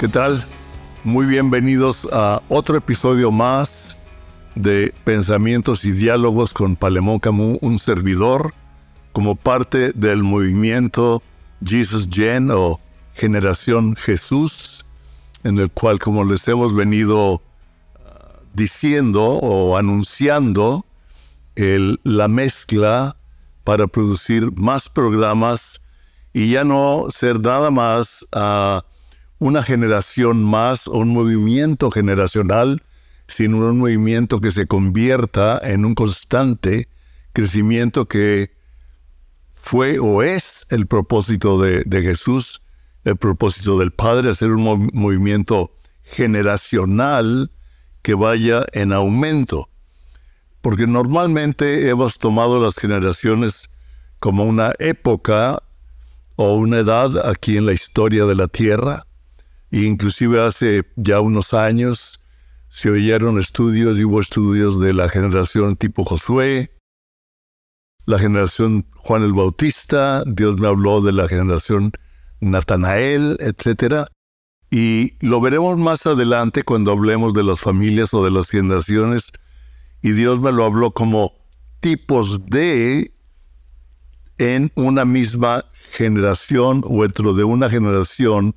¿Qué tal? Muy bienvenidos a otro episodio más de Pensamientos y Diálogos con Palemón Camus, un servidor, como parte del movimiento Jesus Gen o Generación Jesús, en el cual, como les hemos venido ah, diciendo o anunciando, la mezcla para producir más programas y ya no ser nada más a una generación más o un movimiento generacional, sino un movimiento que se convierta en un constante crecimiento que fue o es el propósito de, Jesús, el propósito del Padre, hacer un movimiento generacional que vaya en aumento. Porque normalmente hemos tomado las generaciones como una época o una edad aquí en la historia de la Tierra. Inclusive hace ya unos años se oyeron estudios y hubo estudios de la generación tipo Josué, la generación Juan el Bautista, Dios me habló de la generación Natanael, etc. Y lo veremos más adelante cuando hablemos de las familias o de las generaciones. Y Dios me lo habló como tipos de en una misma generación o dentro de una generación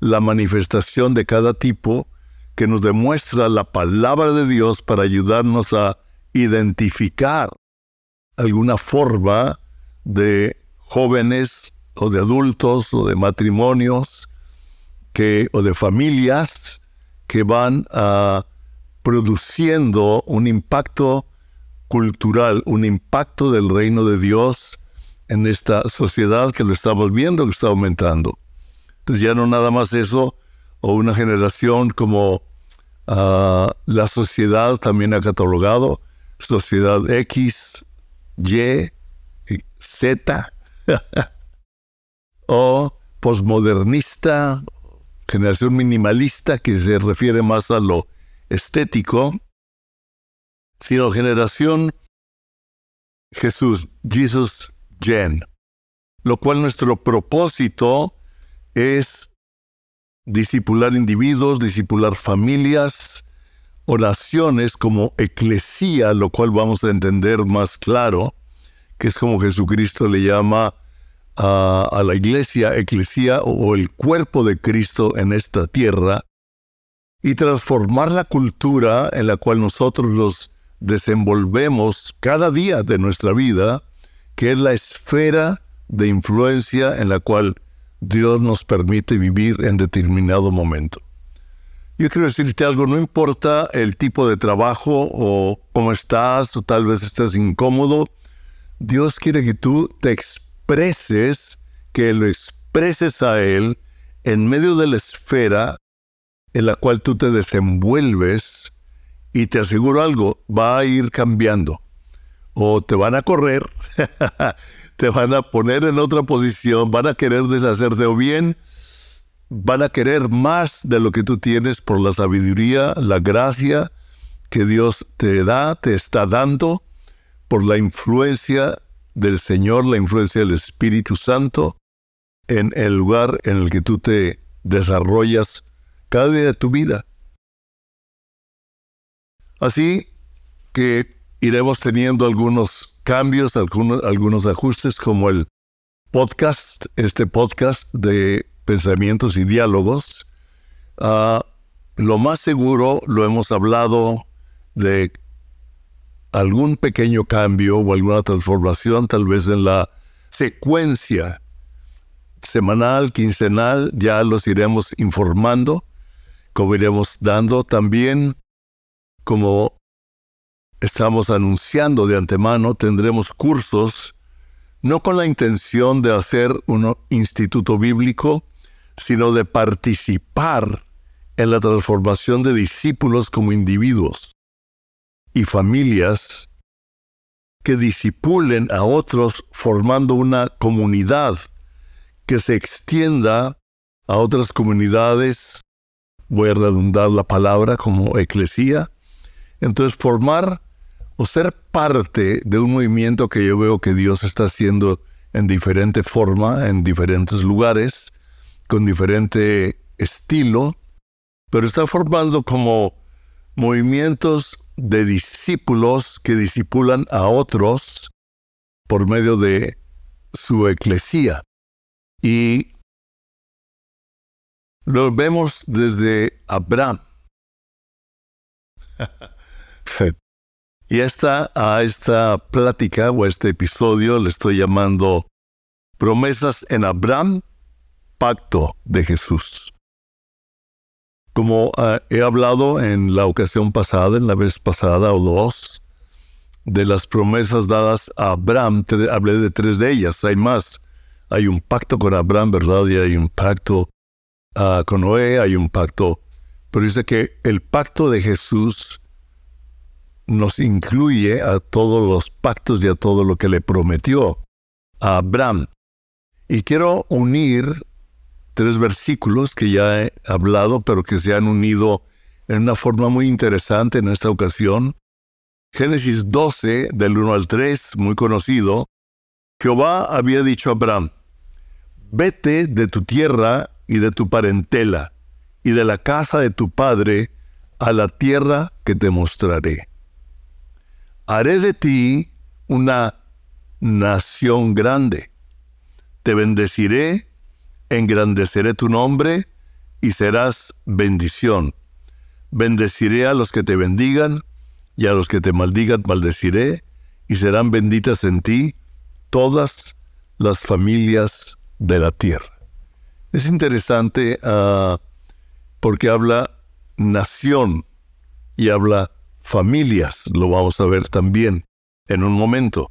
la manifestación de cada tipo que nos demuestra la palabra de Dios para ayudarnos a identificar alguna forma de jóvenes o de adultos o de matrimonios que, o de familias que van a produciendo un impacto cultural, un impacto del reino de Dios en esta sociedad que lo estamos viendo que está aumentando. Entonces ya no nada más eso, o una generación como ah, la sociedad también ha catalogado, sociedad X, Y, Z, o posmodernista, generación minimalista que se refiere más a lo estético, sino generación Jesús, Jesus Gen, lo cual nuestro propósito es discipular individuos, discipular familias, oraciones como eclesía, lo cual vamos a entender más claro, que es como Jesucristo le llama a, la iglesia, eclesía o el cuerpo de Cristo en esta tierra, y transformar la cultura en la cual nosotros nos desenvolvemos cada día de nuestra vida que es la esfera de influencia en la cual Dios nos permite vivir en determinado momento. Yo quiero decirte algo, no importa el tipo de trabajo o cómo estás o tal vez estás incómodo, Dios quiere que tú te expreses, que lo expreses a Él en medio de la esfera en la cual tú te desenvuelves y te aseguro algo, va a ir cambiando o te van a correr, te van a poner en otra posición, van a querer deshacerte o bien van a querer más de lo que tú tienes por la sabiduría, la gracia que Dios te da, te está dando, por la influencia del Señor, la influencia del Espíritu Santo en el lugar en el que tú te desarrollas cada día de tu vida. Así que iremos teniendo algunos cambios, algunos, algunos ajustes como el podcast, este podcast de pensamientos y diálogos. Ah, lo más seguro, lo hemos hablado de algún pequeño cambio o alguna transformación, tal vez en la secuencia semanal, quincenal, ya los iremos informando, como iremos dando también como estamos anunciando de antemano, tendremos cursos no con la intención de hacer un instituto bíblico, sino de participar en la transformación de discípulos como individuos y familias que disipulen a otros formando una comunidad que se extienda a otras comunidades, voy a redundar la palabra como eclesía, entonces formar o ser parte de un movimiento que yo veo que Dios está haciendo en diferente forma, en diferentes lugares, con diferente estilo, pero está formando como movimientos de discípulos que disipulan a otros por medio de su eclesía. Y lo vemos desde Abraham. y esta, a esta plática o a este episodio le estoy llamando Promesas en Abraham, Pacto de Jesús. Como ah, he hablado en la ocasión pasada, en la vez pasada o dos, de las promesas dadas a Abraham, hablé de tres de ellas, hay más. Hay un pacto con Abraham, ¿verdad? Y hay un pacto ah, con Noé, hay un pacto, pero dice que el pacto de Jesús nos incluye a todos los pactos y a todo lo que le prometió a Abraham. Y quiero unir tres versículos que ya he hablado, pero que se han unido en una forma muy interesante en esta ocasión. Génesis 12, del 1 al 3, muy conocido, Jehová había dicho a Abraham, vete de tu tierra y de tu parentela y de la casa de tu padre a la tierra que te mostraré. Haré de ti una nación grande. Te bendeciré engrandeceré tu nombre y serás bendición. Bendeciré a los que te bendigan y a los que te maldigan maldeciré y serán benditas en ti todas las familias de la tierra. Es interesante ah, porque habla nación y habla familias, lo vamos a ver también en un momento.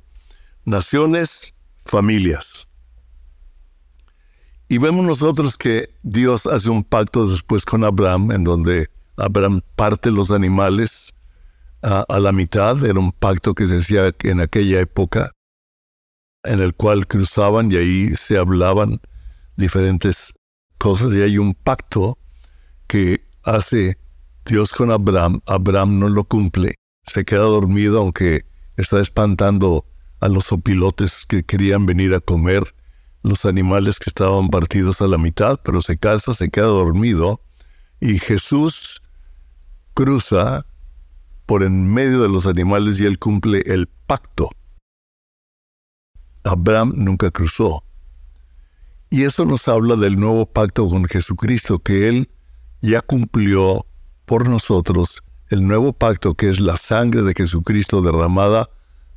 Naciones, familias. Y vemos nosotros que Dios hace un pacto después con Abraham, en donde Abraham parte los animales a, la mitad. Era un pacto que se hacía en aquella época, en el cual cruzaban y ahí se hablaban diferentes cosas. Y hay un pacto que hace Dios con Abraham. Abraham no lo cumple. Se queda dormido, aunque está espantando a los opilotes que querían venir a comer los animales que estaban partidos a la mitad, pero se casa, se queda dormido, y Jesús cruza por en medio de los animales y él cumple el pacto. Abraham nunca cruzó. Y eso nos habla del nuevo pacto con Jesucristo, que Él ya cumplió por nosotros el nuevo pacto que es la sangre de Jesucristo derramada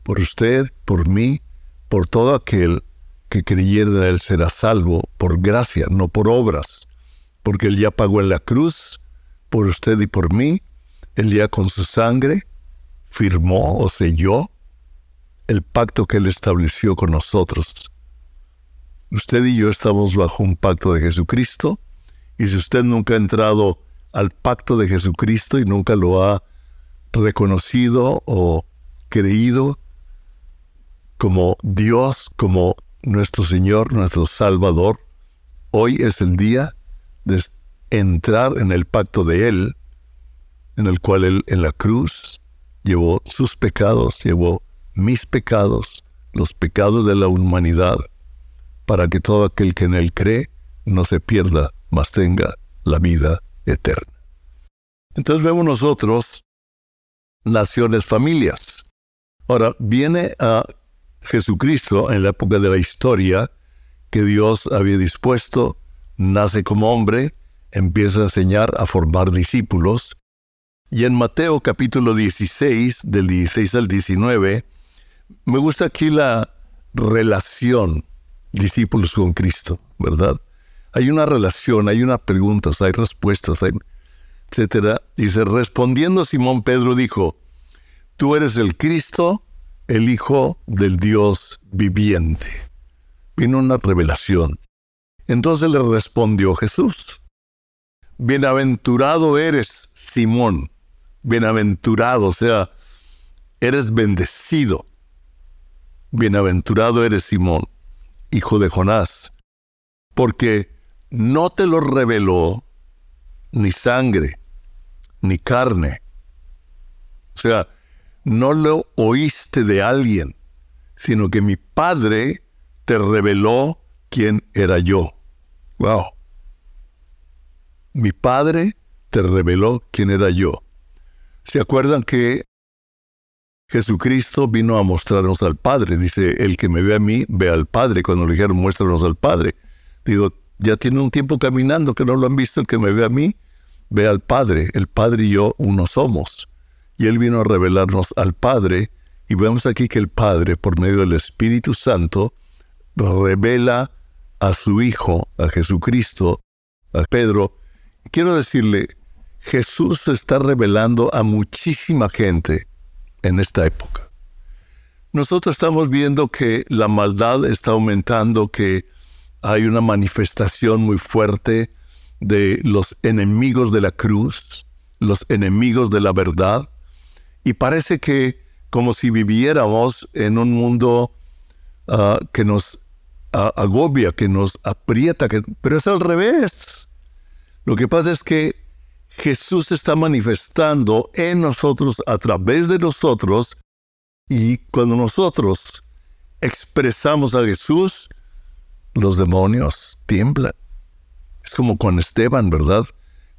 por usted, por mí, por todo aquel que creyera Él será salvo por gracia, no por obras, porque Él ya pagó en la cruz por usted y por mí, Él ya con su sangre firmó o selló el pacto que Él estableció con nosotros. Usted y yo estamos bajo un pacto de Jesucristo, y si usted nunca ha entrado al pacto de Jesucristo y nunca lo ha reconocido o creído como Dios, como nuestro Señor, nuestro Salvador, hoy es el día de entrar en el pacto de Él, en el cual Él en la cruz llevó sus pecados, llevó mis pecados, los pecados de la humanidad, para que todo aquel que en Él cree no se pierda, mas tenga la vida eterna. Entonces vemos nosotros naciones, familias. Ahora viene a Jesucristo, en la época de la historia que Dios había dispuesto, nace como hombre, empieza a enseñar, a formar discípulos. Y en Mateo capítulo 16, del 16 al 19, me gusta aquí la relación discípulos con Cristo, ¿verdad? Hay una relación, hay una preguntas, hay respuestas, hay, etcétera. Dice, respondiendo Simón Pedro dijo, tú eres el Cristo, el Hijo del Dios viviente. Vino una revelación. Entonces le respondió Jesús, Bienaventurado eres, Simón, bienaventurado, o sea, eres bendecido. Bienaventurado eres, Simón, hijo de Jonás, porque no te lo reveló ni sangre, ni carne. O sea, no lo oíste de alguien, sino que mi Padre te reveló quién era yo. Wow. Mi Padre te reveló quién era yo. ¿Se acuerdan que Jesucristo vino a mostrarnos al Padre? Dice, el que me ve a mí, ve al Padre. Cuando le dijeron, muéstranos al Padre. Digo, ya tiene un tiempo caminando que no lo han visto, el que me ve a mí, ve al Padre. El Padre y yo uno somos. Y Él vino a revelarnos al Padre. Y vemos aquí que el Padre, por medio del Espíritu Santo, revela a su Hijo, a Jesucristo, a Pedro. Quiero decirle, Jesús se está revelando a muchísima gente en esta época. Nosotros estamos viendo que la maldad está aumentando, que hay una manifestación muy fuerte de los enemigos de la cruz, los enemigos de la verdad, y parece que como si viviéramos en un mundo ah, que nos agobia, que nos aprieta, que, pero es al revés. Lo que pasa es que Jesús está manifestando en nosotros, a través de nosotros, y cuando nosotros expresamos a Jesús, los demonios tiemblan. Es como con Esteban, ¿verdad?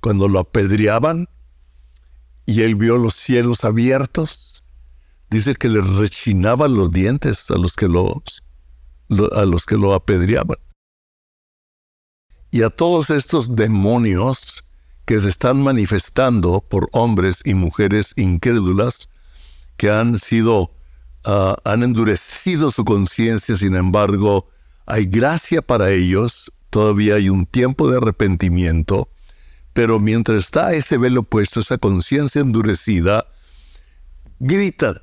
Cuando lo apedreaban y él vio los cielos abiertos, dice que le rechinaban los dientes a los que a los que lo apedreaban. Y a todos estos demonios que se están manifestando por hombres y mujeres incrédulas que han sido, ah, han endurecido su conciencia, sin embargo, hay gracia para ellos, todavía hay un tiempo de arrepentimiento, pero mientras está ese velo puesto, esa conciencia endurecida, gritan,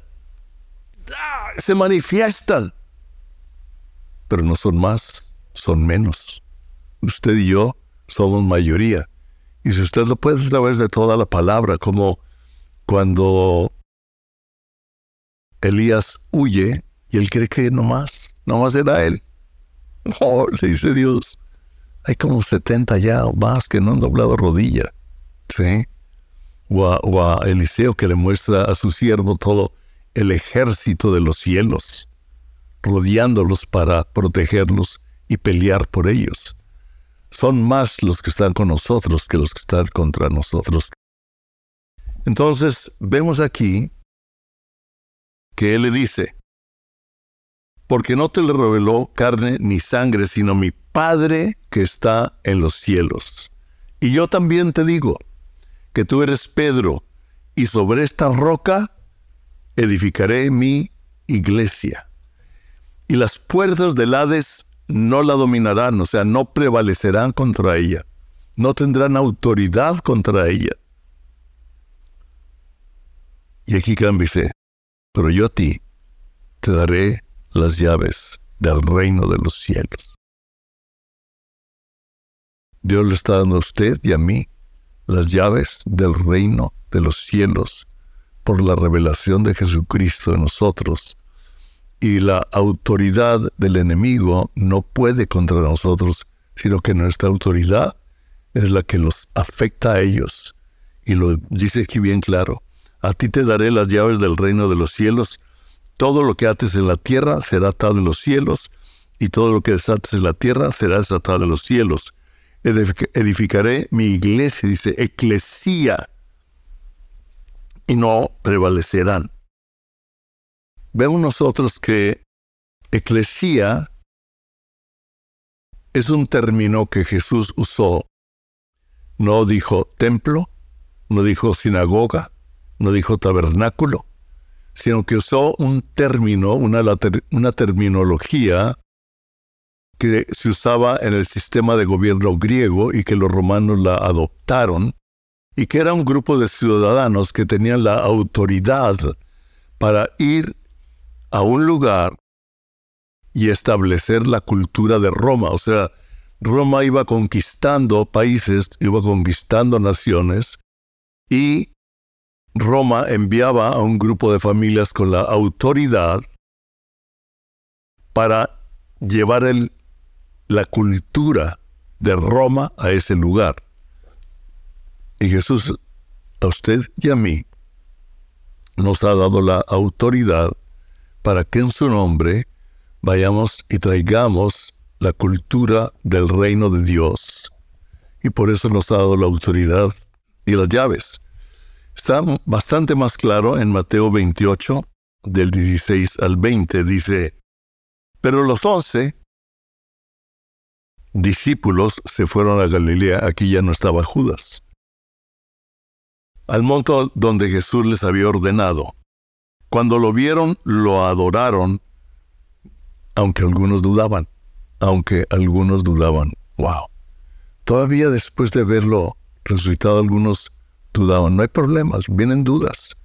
¡Ah! se manifiestan, pero no son más, son menos. Usted y yo somos mayoría. Y si usted lo puede a través de toda la palabra, como cuando Elías huye y él cree que no más, no más era él. Oh, le dice Dios, hay como 70 ya o más que no han doblado rodilla. ¿Sí? O a, Eliseo que le muestra a su siervo todo el ejército de los cielos, rodeándolos para protegerlos y pelear por ellos. Son más los que están con nosotros que los que están contra nosotros. Entonces, vemos aquí que Él le dice, porque no te le reveló carne ni sangre, sino mi Padre que está en los cielos. Y yo también te digo que tú eres Pedro, y sobre esta roca edificaré mi iglesia. Y las puertas del Hades no la dominarán, o sea, no prevalecerán contra ella, no tendrán autoridad contra ella. Y aquí cambia pero yo a ti te daré las llaves del reino de los cielos. Dios le está dando a usted y a mí las llaves del reino de los cielos por la revelación de Jesucristo en nosotros. Y la autoridad del enemigo no puede contra nosotros, sino que nuestra autoridad es la que los afecta a ellos. Y lo dice aquí bien claro. A ti te daré las llaves del reino de los cielos todo lo que ates en la tierra será atado en los cielos, y todo lo que desates en la tierra será desatado en los cielos. Edificaré mi iglesia, dice, eclesía, y no prevalecerán. Vemos nosotros que eclesía es un término que Jesús usó. No dijo templo, no dijo sinagoga, no dijo tabernáculo, sino que usó un término, una, una terminología que se usaba en el sistema de gobierno griego y que los romanos la adoptaron, y que era un grupo de ciudadanos que tenían la autoridad para ir a un lugar y establecer la cultura de Roma. O sea, Roma iba conquistando países, iba conquistando naciones, y Roma enviaba a un grupo de familias con la autoridad para llevar la cultura de Roma a ese lugar. Y Jesús, a usted y a mí, nos ha dado la autoridad para que en su nombre vayamos y traigamos la cultura del reino de Dios. Y por eso nos ha dado la autoridad y las llaves. Está bastante más claro en Mateo 28, del 16 al 20. Dice, pero los once discípulos se fueron a Galilea, aquí ya no estaba Judas, al monte donde Jesús les había ordenado. Cuando lo vieron, lo adoraron, aunque algunos dudaban, aunque algunos dudaban. ¡Wow! Todavía después de verlo resucitado, algunos dudaban. No hay problemas, vienen dudas.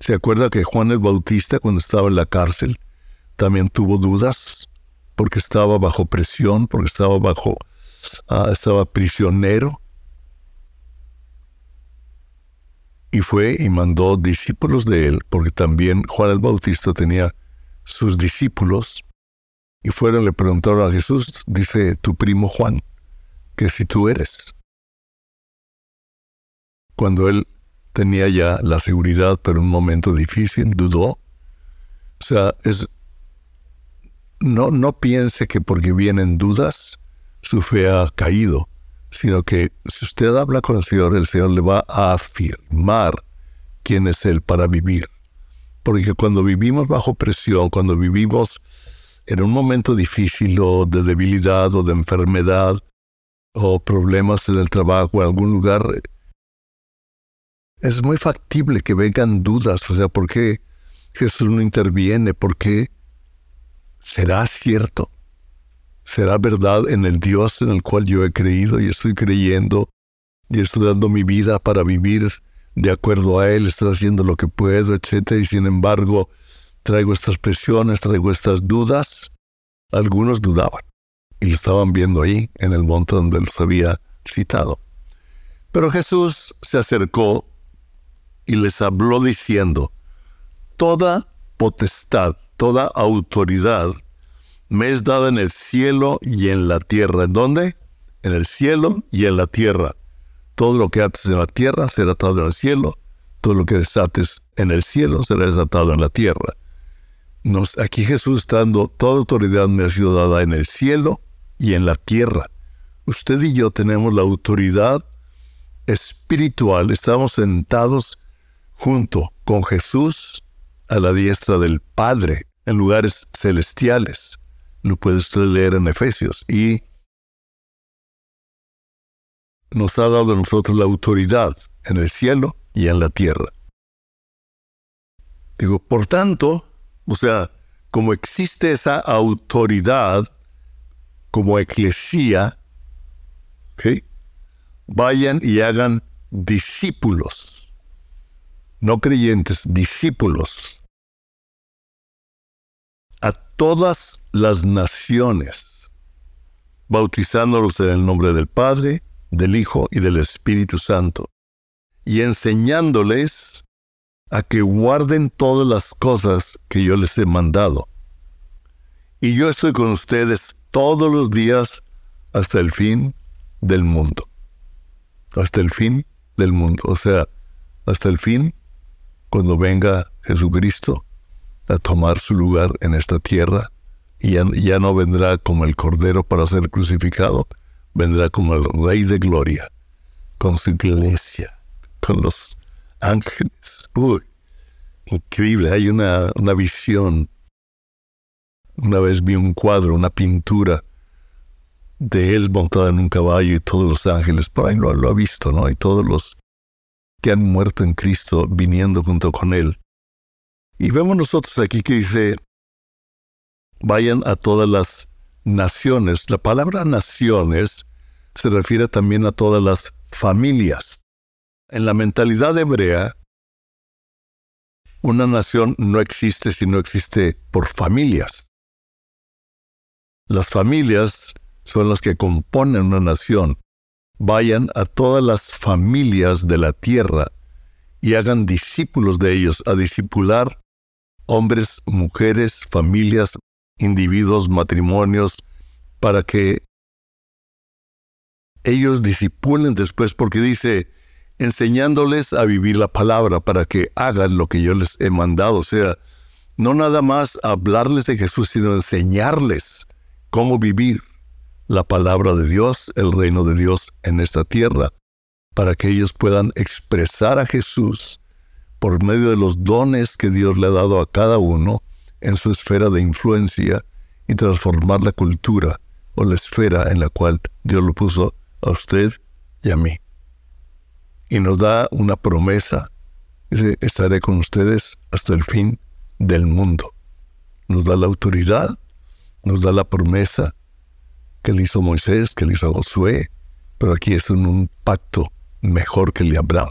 ¿Se acuerda que Juan el Bautista, cuando estaba en la cárcel, también tuvo dudas? Porque estaba bajo presión, porque estaba bajo, ah, estaba prisionero. Y fue y mandó discípulos de él, porque también Juan el Bautista tenía sus discípulos. Y fueron, le preguntaron a Jesús, dice tu primo Juan, que si tú eres. Cuando él tenía ya la seguridad, pero un momento difícil, dudó. O sea, es, no, no piense que porque vienen dudas, su fe ha caído, sino que si usted habla con el Señor, el Señor le va a afirmar quién es Él para vivir. Porque cuando vivimos bajo presión, cuando vivimos en un momento difícil o de debilidad o de enfermedad, o problemas en el trabajo en algún lugar, es muy factible que vengan dudas, o sea, ¿por qué Jesús no interviene? ¿Por qué será cierto? ¿Será verdad en el Dios en el cual yo he creído y estoy creyendo y estoy dando mi vida para vivir de acuerdo a Él, estoy haciendo lo que puedo, etcétera, y sin embargo traigo estas presiones, traigo estas dudas? Algunos dudaban y lo estaban viendo ahí, en el monte donde los había citado. Pero Jesús se acercó y les habló diciendo, Toda potestad, toda autoridad me es dada en el cielo y en la tierra. ¿En dónde? En el cielo y en la tierra. Todo lo que ates en la tierra será atado en el cielo, todo lo que desates en el cielo será desatado en la tierra. Nos, aquí Jesús está dando, toda autoridad me ha sido dada en el cielo y en la tierra. Usted y yo tenemos la autoridad espiritual, estamos sentados junto con Jesús a la diestra del Padre en lugares celestiales. Lo puede usted leer en Efesios. Y nos ha dado a nosotros la autoridad en el cielo y en la tierra. Digo, por tanto, o sea, como existe esa autoridad, como eclesía, vayan y hagan discípulos, no creyentes, discípulos, a todas las naciones, bautizándolos en el nombre del Padre, del Hijo y del Espíritu Santo, y enseñándoles a que guarden todas las cosas que yo les he mandado. Y yo estoy con ustedes todos los días hasta el fin del mundo. Hasta el fin del mundo. O sea, hasta el fin cuando venga Jesucristo a tomar su lugar en esta tierra y ya, no vendrá como el Cordero para ser crucificado, vendrá como el Rey de Gloria, con su iglesia, con los ángeles. Uy, increíble, hay una, una visión una vez vi un cuadro, una pintura de él montado en un caballo y todos los ángeles, por ahí lo, lo ha visto, ¿no? Y todos los que han muerto en Cristo viniendo junto con él. Y vemos nosotros aquí que dice, vayan a todas las naciones. La palabra naciones se refiere también a todas las familias. En la mentalidad hebrea, una nación no existe si no existe por familias. Las familias son las que componen una nación. Vayan a todas las familias de la tierra y hagan discípulos de ellos, a discipular hombres, mujeres, familias, individuos, matrimonios, para que ellos disipulen después, porque dice, enseñándoles a vivir la palabra, para que hagan lo que yo les he mandado. O sea, no nada más hablarles de Jesús, sino enseñarles cómo vivir la palabra de Dios, el reino de Dios en esta tierra, para que ellos puedan expresar a Jesús por medio de los dones que Dios le ha dado a cada uno en su esfera de influencia y transformar la cultura o la esfera en la cual Dios lo puso a usted y a mí. Y nos da una promesa. Dice, estaré con ustedes hasta el fin del mundo. Nos da la autoridad, nos da la promesa que le hizo Moisés, que le hizo Josué, pero aquí es un, un pacto mejor que el de Abraham.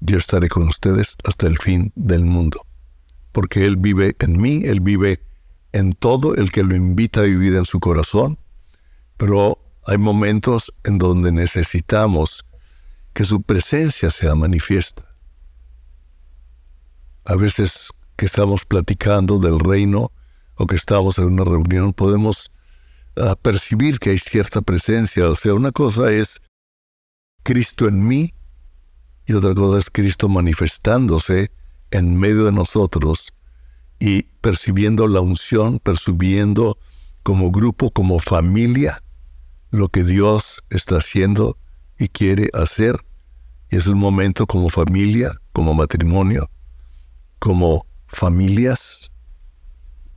Yo estaré con ustedes hasta el fin del mundo, porque Él vive en mí, Él vive en todo el que lo invita a vivir en su corazón, pero hay momentos en donde necesitamos que su presencia sea manifiesta. A veces que estamos platicando del reino o que estamos en una reunión podemos ah, percibir que hay cierta presencia. O sea, una cosa es Cristo en mí y otra cosa es Cristo manifestándose en medio de nosotros y percibiendo la unción, percibiendo como grupo, como familia, lo que Dios está haciendo y quiere hacer. Y es un momento como familia, como matrimonio, como familias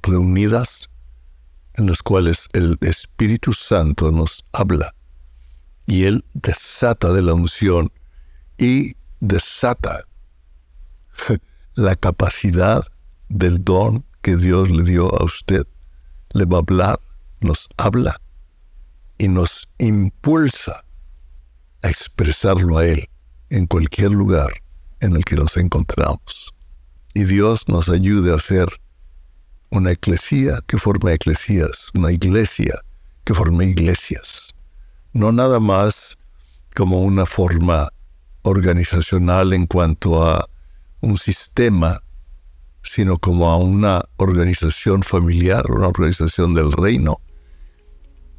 reunidas en los cuales el Espíritu Santo nos habla y Él desata de la unción y desata la capacidad del don que Dios le dio a usted. Le va a hablar, nos habla y nos impulsa a expresarlo a Él en cualquier lugar en el que nos encontramos. Y Dios nos ayude a ser una eclesía que forme eclesías, una iglesia que forme iglesias. No nada más como una forma organizacional en cuanto a un sistema, sino como a una organización familiar, una organización del reino,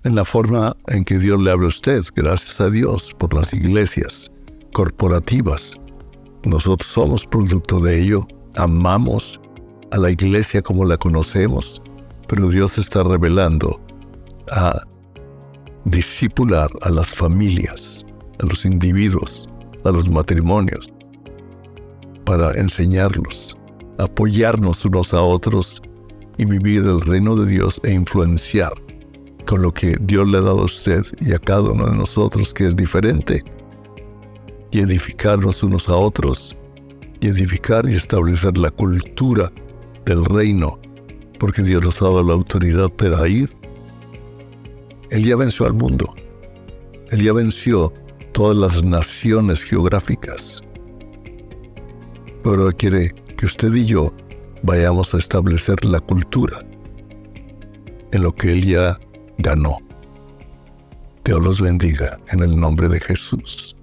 en la forma en que Dios le habla a usted, gracias a Dios por las iglesias corporativas. Nosotros somos producto de ello, amamos a la iglesia como la conocemos, pero Dios está revelando a discipular a las familias, a los individuos, a los matrimonios, para enseñarlos, apoyarnos unos a otros y vivir el reino de Dios e influenciar con lo que Dios le ha dado a usted y a cada uno de nosotros que es diferente, y edificarnos unos a otros, y edificar y establecer la cultura del reino, porque Dios nos ha dado la autoridad para ir. Él ya venció al mundo, Él ya venció todas las naciones geográficas, pero quiere que usted y yo vayamos a establecer la cultura en lo que Él ya ganó. Dios los bendiga en el nombre de Jesús.